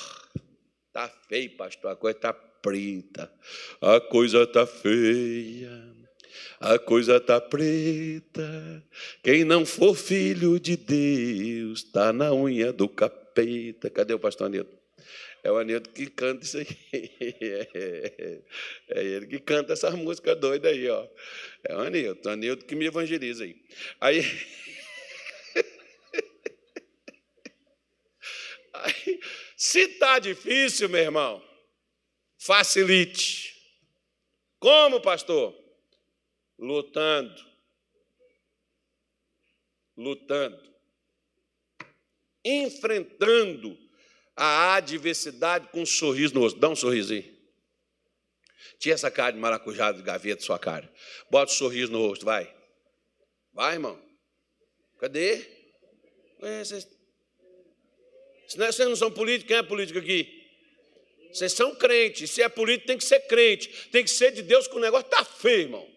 Está feio, pastor, a coisa está preta, a coisa tá feia, a coisa tá preta. Quem não for filho de Deus tá na unha do capeta. Cadê o pastor Anilton? É o Anilton que canta isso aí. É ele que canta essa música doida aí, ó. É o Anilton, o Anilton que me evangeliza aí. Aí Aí, se está difícil, meu irmão, facilite. Como, pastor? Lutando. Lutando. Enfrentando a adversidade com um sorriso no rosto. Dá um sorriso aí. Tira essa cara de maracujá de gaveta sua cara. Bota um sorriso no rosto, vai. Vai, irmão. Cadê? Vocês... Vocês não são políticos, quem é político aqui? Vocês são crentes. Se é político, tem que ser crente. Tem que ser de Deus que o negócio está feio, irmão.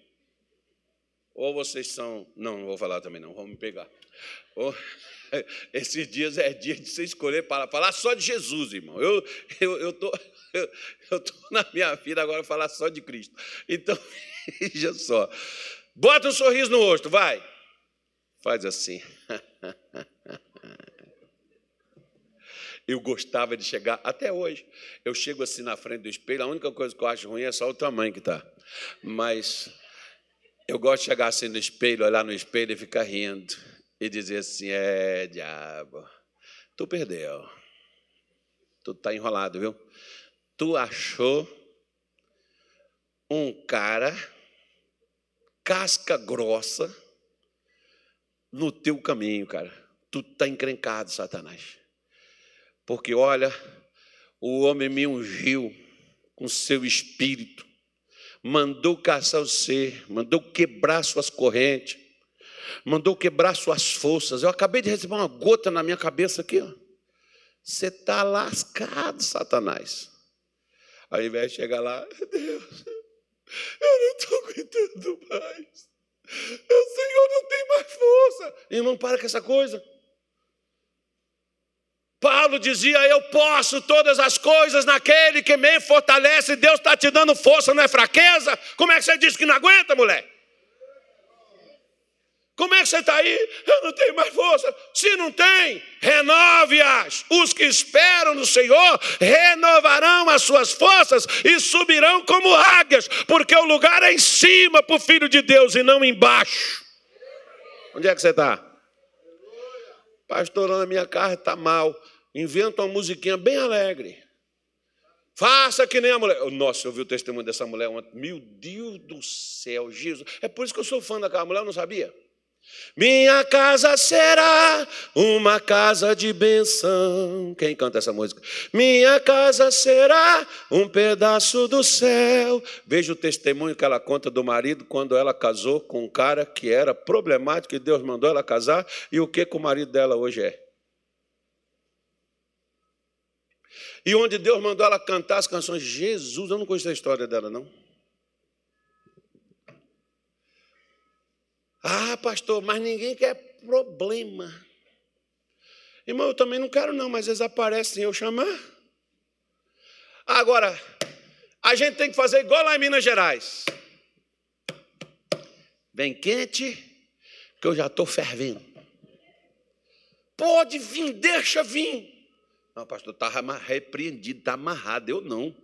Ou vocês são. Não, não vou falar também, não. Vamos me pegar. Ou... Esses dias é dia de você escolher para falar só de Jesus, irmão. Eu estou eu, eu tô, eu, eu tô na minha vida agora falar só de Cristo. Então, veja só. Bota um sorriso no rosto, vai. Faz assim. Eu gostava de chegar, até hoje, eu chego assim na frente do espelho, a única coisa que eu acho ruim é só o tamanho que está. Mas eu gosto de chegar assim no espelho, olhar no espelho e ficar rindo. E dizer assim: é, diabo, tu perdeu. Tu está enrolado, viu? Tu achou um cara casca grossa no teu caminho, cara. Tu está encrencado, Satanás. Porque, olha, o homem me ungiu com seu espírito, mandou caçar o ser, mandou quebrar suas correntes, mandou quebrar suas forças. Eu acabei de receber uma gota na minha cabeça aqui. Você está lascado, Satanás. Ao invés de chegar lá, Deus, eu não estou aguentando mais. O Senhor não tem mais força. Irmão, para com essa coisa. Paulo dizia: Eu posso todas as coisas naquele que me fortalece. Deus está te dando força, não é fraqueza? Como é que você diz que não aguenta, mulher? Como é que você está aí? Eu não tenho mais força. Se não tem, renove-as. Os que esperam no Senhor renovarão as suas forças e subirão como águias, porque o lugar é em cima para o Filho de Deus e não embaixo. Onde é que você está? Pastor, a minha carne está mal. Inventa uma musiquinha bem alegre. Faça que nem a mulher. Nossa, eu vi o testemunho dessa mulher. Meu Deus do céu, Jesus. É por isso que eu sou fã daquela mulher, eu não sabia. Minha casa será uma casa de benção. Quem canta essa música? Minha casa será um pedaço do céu. Veja o testemunho que ela conta do marido quando ela casou com um cara que era problemático e Deus mandou ela casar e o que, que o marido dela hoje é. E onde Deus mandou ela cantar as canções. Jesus, eu não conheço a história dela, não. Ah, pastor, mas ninguém quer problema. Irmão, eu também não quero, não, mas eles aparecem eu chamar. Agora, a gente tem que fazer igual lá em Minas Gerais. Bem quente, que eu já estou fervendo. Pode vir, deixa vir. Não, pastor, está repreendido, está amarrado. Eu não.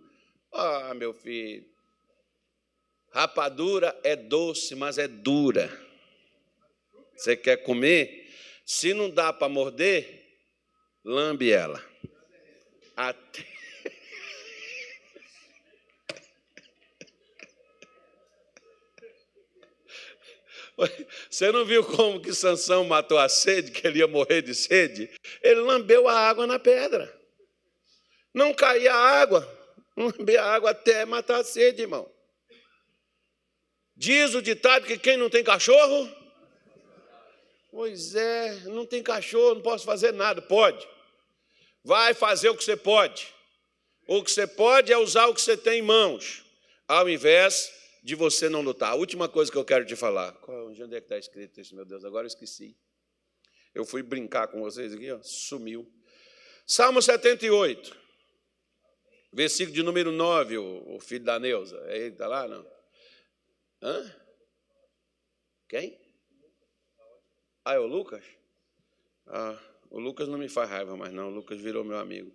Ah, meu filho. Rapadura é doce, mas é dura. Você quer comer? Se não dá para morder, lambe ela. Até. Você não viu como que Sansão matou a sede, que ele ia morrer de sede? Ele lambeu a água na pedra. Não caía a água, lambeu a água até matar a sede, irmão. Diz o ditado que quem não tem cachorro Pois é, não tem cachorro, não posso fazer nada. Pode. Vai fazer o que você pode. O que você pode é usar o que você tem em mãos, ao invés de você não lutar. A última coisa que eu quero te falar. Onde é que está escrito isso, meu Deus? Agora eu esqueci. Eu fui brincar com vocês aqui, ó, sumiu. Salmo 78, versículo de número 9, o, filho da Neuza. Ele está lá, não? Hã? Quem? Ah, é o Lucas? Ah, o Lucas não me faz raiva mais, não. O Lucas virou meu amigo.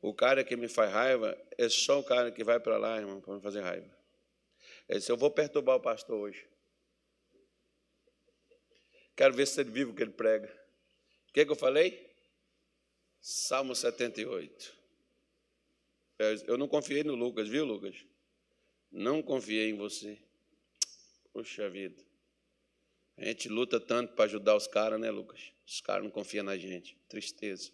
O cara que me faz raiva é só o cara que vai para lá, irmão, para me fazer raiva. Ele disse: Eu vou perturbar o pastor hoje. Quero ver se ele vive o que ele prega. O que, que eu falei? Salmo 78. Eu não confiei no Lucas, viu, Lucas? Não confiei em você. Puxa vida. A gente luta tanto para ajudar os caras, né, Lucas? Os caras não confiam na gente. Tristeza.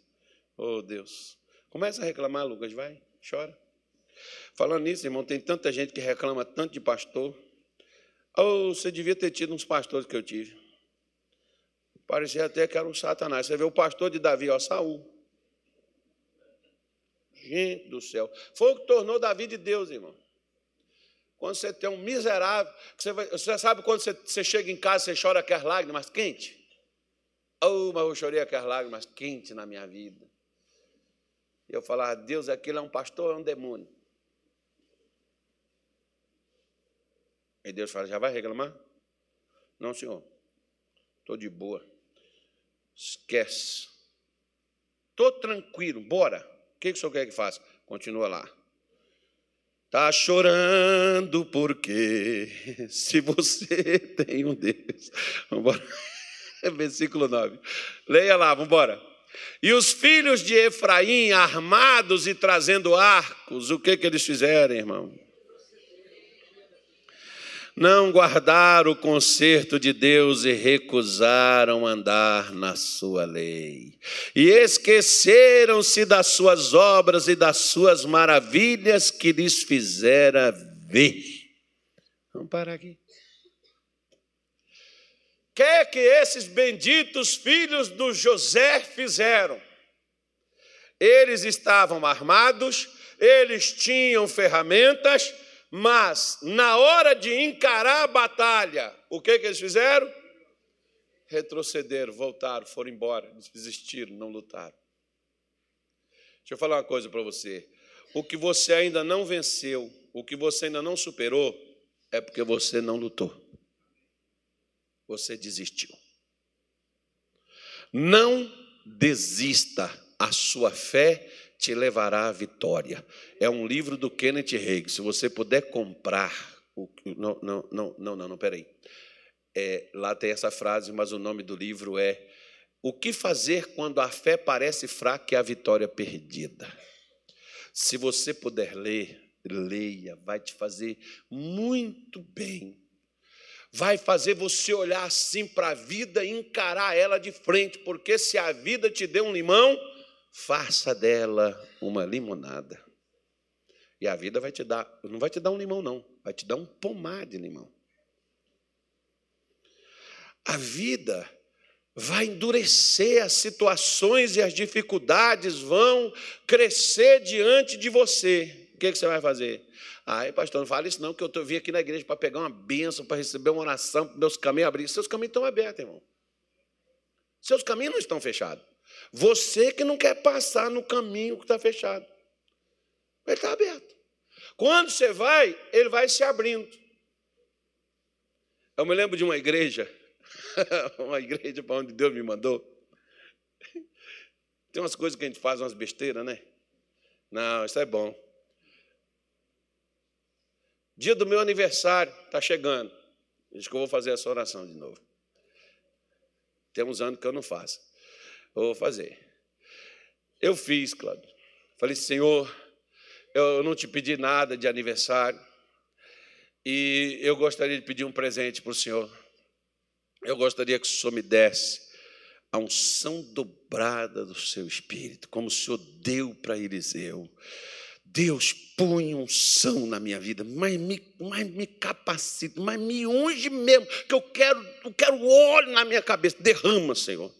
Oh, Deus. Começa a reclamar, Lucas, vai, chora. Falando nisso, irmão, tem tanta gente que reclama tanto de pastor. Oh, você devia ter tido uns pastores que eu tive. Parecia até que era um satanás. Você vê o pastor de Davi, ó, Saul. Gente do céu. Foi o que tornou Davi de Deus, irmão. Quando você tem um miserável, você, vai, você, sabe quando você, você, chega em casa, você chora aquelas lágrimas quentes? Oh, mas eu chorei aquelas lágrimas quentes na minha vida. E eu falava, Deus, aquilo é um pastor é um demônio? E Deus fala, já vai reclamar? Não, senhor. Estou de boa. Esquece. Estou tranquilo, bora. O que, que o senhor quer que faça? Continua lá. Está chorando porque se você tem um Deus. Vamos. Versículo 9. Leia lá, vamos embora. E os filhos de Efraim, armados e trazendo arcos, o que, que eles fizeram, irmão? Não guardaram o conserto de Deus e recusaram andar na sua lei. E esqueceram-se das suas obras e das suas maravilhas que lhes fizera ver. Vamos parar aqui. O que é que esses benditos filhos do José fizeram? Eles estavam armados, eles tinham ferramentas, mas, na hora de encarar a batalha, o que, que eles fizeram? Retrocederam, voltaram, foram embora, desistiram, não lutaram. Deixa eu falar uma coisa para você. O que você ainda não venceu, o que você ainda não superou, é porque você não lutou. Você desistiu. Não desista. A sua fé te levará à vitória. É um livro do Kenneth Hagin. Se você puder comprar. O, não, não, não, não, não, não, peraí. É, lá tem essa frase, mas o nome do livro é O que fazer quando a fé parece fraca e a vitória perdida? Se você puder ler, leia, vai te fazer muito bem. Vai fazer você olhar assim para a vida e encarar ela de frente, porque se a vida te deu um limão, faça dela uma limonada. E a vida vai te dar, não vai te dar um limão, não, vai te dar um pomar de limão. A vida vai endurecer as situações e as dificuldades vão crescer diante de você. O que, que você vai fazer? Ai, pastor, não fale isso não, que eu vim aqui na igreja para pegar uma bênção, para receber uma oração, meus caminhos abrir. Seus caminhos estão abertos, irmão. Seus caminhos não estão fechados. Você que não quer passar no caminho que está fechado. Ele está aberto. Quando você vai, ele vai se abrindo. Eu me lembro de uma igreja, uma igreja para onde Deus me mandou. Tem umas coisas que a gente faz, umas besteiras, né? Não, isso é bom. Dia do meu aniversário, está chegando. Diz que eu vou fazer essa oração de novo. Tem uns anos que eu não faço. Vou fazer. Eu fiz, Cláudio. Falei, Senhor, eu não te pedi nada de aniversário e eu gostaria de pedir um presente para o Senhor. Eu gostaria que o Senhor me desse a unção dobrada do seu espírito, como o Senhor deu para Eliseu. Deus põe unção na minha vida, mas me, mas me capacita, mas me unge mesmo, que eu quero, eu quero óleo na minha cabeça. Derrama, Senhor.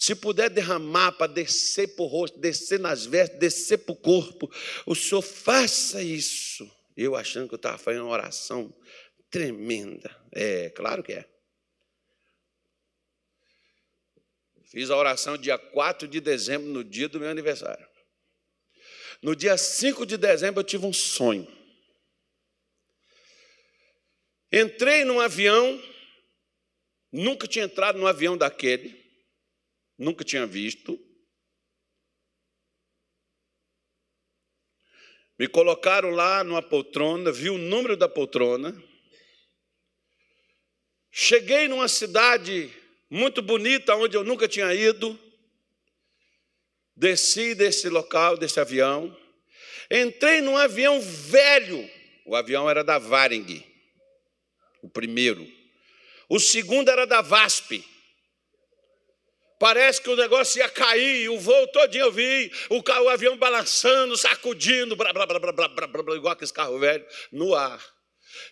Se puder derramar para descer para o rosto, descer nas vestes, descer para o corpo, o Senhor faça isso. Eu achando que eu estava fazendo uma oração tremenda. É, claro que é. Fiz a oração dia 4 de dezembro, no dia do meu aniversário. No dia 5 de dezembro eu tive um sonho. Entrei num avião, nunca tinha entrado num avião daquele nunca tinha visto. Me colocaram lá numa poltrona, vi o número da poltrona. Cheguei numa cidade muito bonita, onde eu nunca tinha ido. desci desse local, desse avião, entrei num avião velho. O avião era da Varing, o primeiro. O segundo era da VASP. Parece que o negócio ia cair, o voo todinho eu vi, o, carro, o avião balançando, sacudindo, blá, blá, blá, blá, blá, blá, blá, igual aqueles carros velhos, no ar.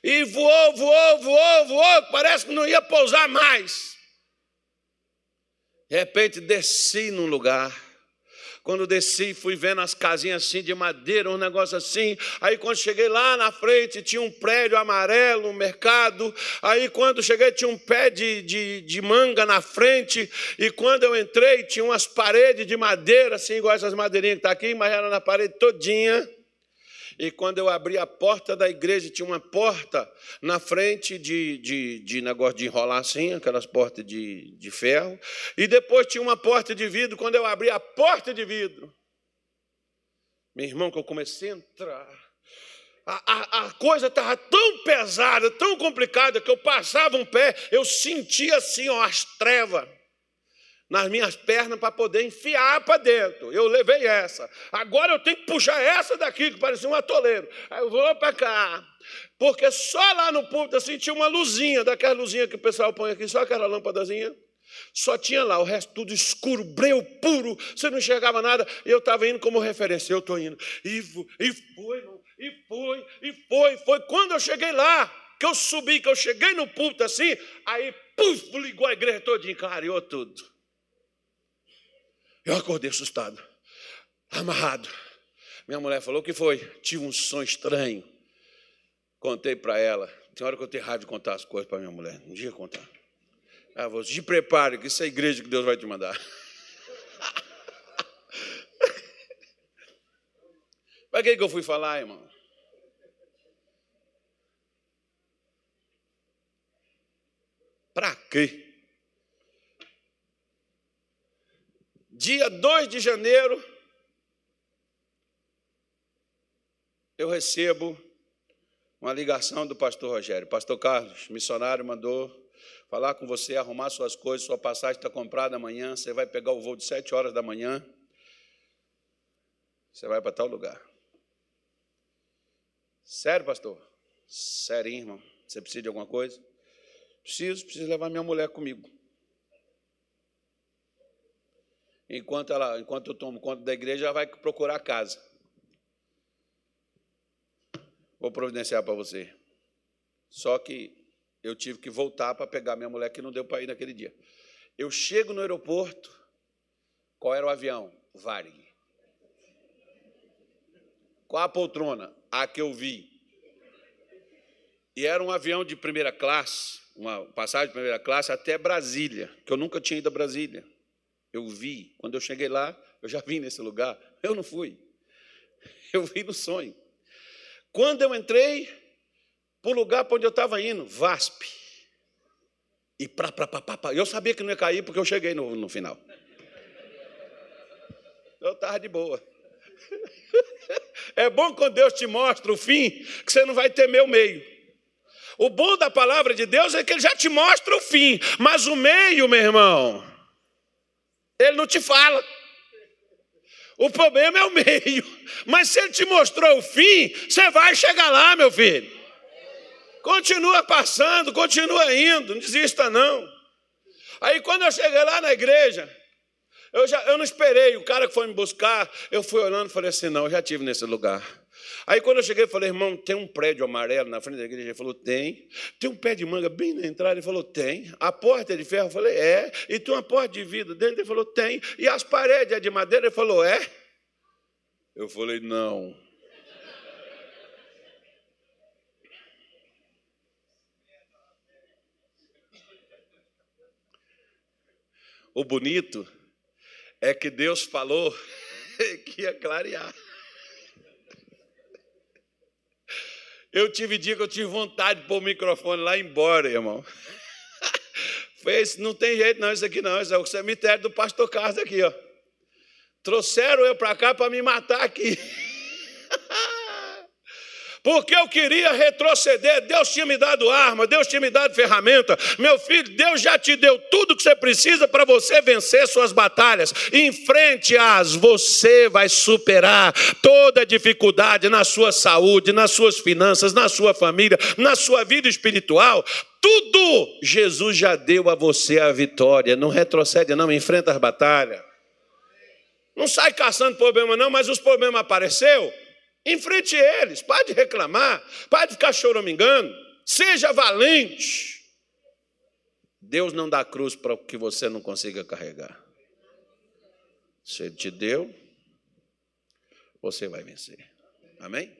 E voou, voou, voou, voou, parece que não ia pousar mais. De repente desci num lugar quando desci, fui vendo as casinhas assim de madeira, um negócio assim. Aí quando cheguei lá na frente, tinha um prédio amarelo, um mercado. Aí quando cheguei, tinha um pé de, de, de manga na frente. E quando eu entrei, tinha umas paredes de madeira, assim, igual essas madeirinhas que estão tá aqui, mas era na parede todinha. E quando eu abri a porta da igreja, tinha uma porta na frente de, de, de negócio de enrolar assim, aquelas portas de, de ferro. E depois tinha uma porta de vidro. Quando eu abri a porta de vidro, meu irmão, que eu comecei a entrar. A, a, a, coisa estava tão pesada, tão complicada, que eu passava um pé, eu sentia assim, ó, as trevas nas minhas pernas para poder enfiar para dentro. Eu levei essa. Agora eu tenho que puxar essa daqui, que parecia um atoleiro. Aí eu vou para cá. Porque só lá no púlpito assim tinha uma luzinha, daquela luzinha que o pessoal põe aqui, só aquela lâmpadazinha. Só tinha lá, o resto tudo escuro, breu puro, você não enxergava nada. Eu estava indo como referência, eu estou indo. E, e foi, e foi, e foi, foi. Quando eu cheguei lá, que eu subi, que eu cheguei no púlpito assim, aí, puf, ligou a igreja toda, clareou tudo. Eu acordei assustado, amarrado. Minha mulher falou: O que foi? Tive um sonho estranho. Contei para ela. Tem hora que eu tenho raiva de contar as coisas para minha mulher. Um dia contar. Ela falou: Te prepare, que isso é a igreja que Deus vai te mandar. para que, que eu fui falar, irmão? Para quê? Dia 2 de janeiro, eu recebo uma ligação do pastor Rogério. Pastor Carlos, missionário, mandou falar com você, arrumar suas coisas, sua passagem está comprada amanhã, você vai pegar o voo de 7 horas da manhã, você vai para tal lugar. Sério, pastor? Sério, irmão? Você precisa de alguma coisa? Preciso, preciso levar minha mulher comigo. Enquanto, ela, enquanto eu tomo conta da igreja, ela vai procurar casa. Vou providenciar para você. Só que eu tive que voltar para pegar minha mulher, que não deu para ir naquele dia. Eu chego no aeroporto, qual era o avião? Varig. Qual a poltrona? A que eu vi. E era um avião de primeira classe, uma passagem de primeira classe até Brasília, que eu nunca tinha ido a Brasília. Eu vi. Quando eu cheguei lá, eu já vim nesse lugar. Eu não fui. Eu vi no sonho. Quando eu entrei para o lugar para onde eu estava indo, VASP. E pra, pra, pra, pra, eu sabia que não ia cair porque eu cheguei no, no final. Eu estava de boa. É bom quando Deus te mostra o fim, que você não vai temer o meio. O bom da palavra de Deus é que ele já te mostra o fim, mas o meio, meu irmão, ele não te fala. O problema é o meio. Mas se ele te mostrou o fim, você vai chegar lá, meu filho. Continua passando, continua indo, não desista não. Aí quando eu cheguei lá na igreja, eu, já, eu não esperei, o cara que foi me buscar, eu fui olhando e falei assim, não, eu já tive nesse lugar. Aí quando eu cheguei, eu falei, irmão, tem um prédio amarelo na frente da igreja? Ele falou, tem. Tem um pé de manga bem na entrada? Ele falou, tem. A porta é de ferro? Eu falei, é. E tem uma porta de vidro dentro? Ele falou, tem. E as paredes é de madeira? Ele falou, é. Eu falei, não. O bonito é que Deus falou que ia clarear. Eu tive dia que eu tive vontade de pôr o microfone lá embora, irmão. Fez, não tem jeito não, isso aqui não, isso é o cemitério do pastor Carlos aqui, ó. Trouxeram eu para cá para me matar aqui. porque eu queria retroceder. Deus tinha me dado arma, Deus tinha me dado ferramenta. Meu filho, Deus já te deu tudo que você precisa para você vencer suas batalhas. Enfrente-as, você vai superar toda dificuldade na sua saúde, nas suas finanças, na sua família, na sua vida espiritual. Tudo Jesus já deu a você a vitória. Não retrocede, não, enfrenta as batalhas. Não sai caçando problema, não, mas os problemas apareceu. Enfrente eles, pode reclamar, pode ficar choramingando, seja valente. Deus não dá cruz para que você não consiga carregar. Se Ele te deu, você vai vencer. Amém?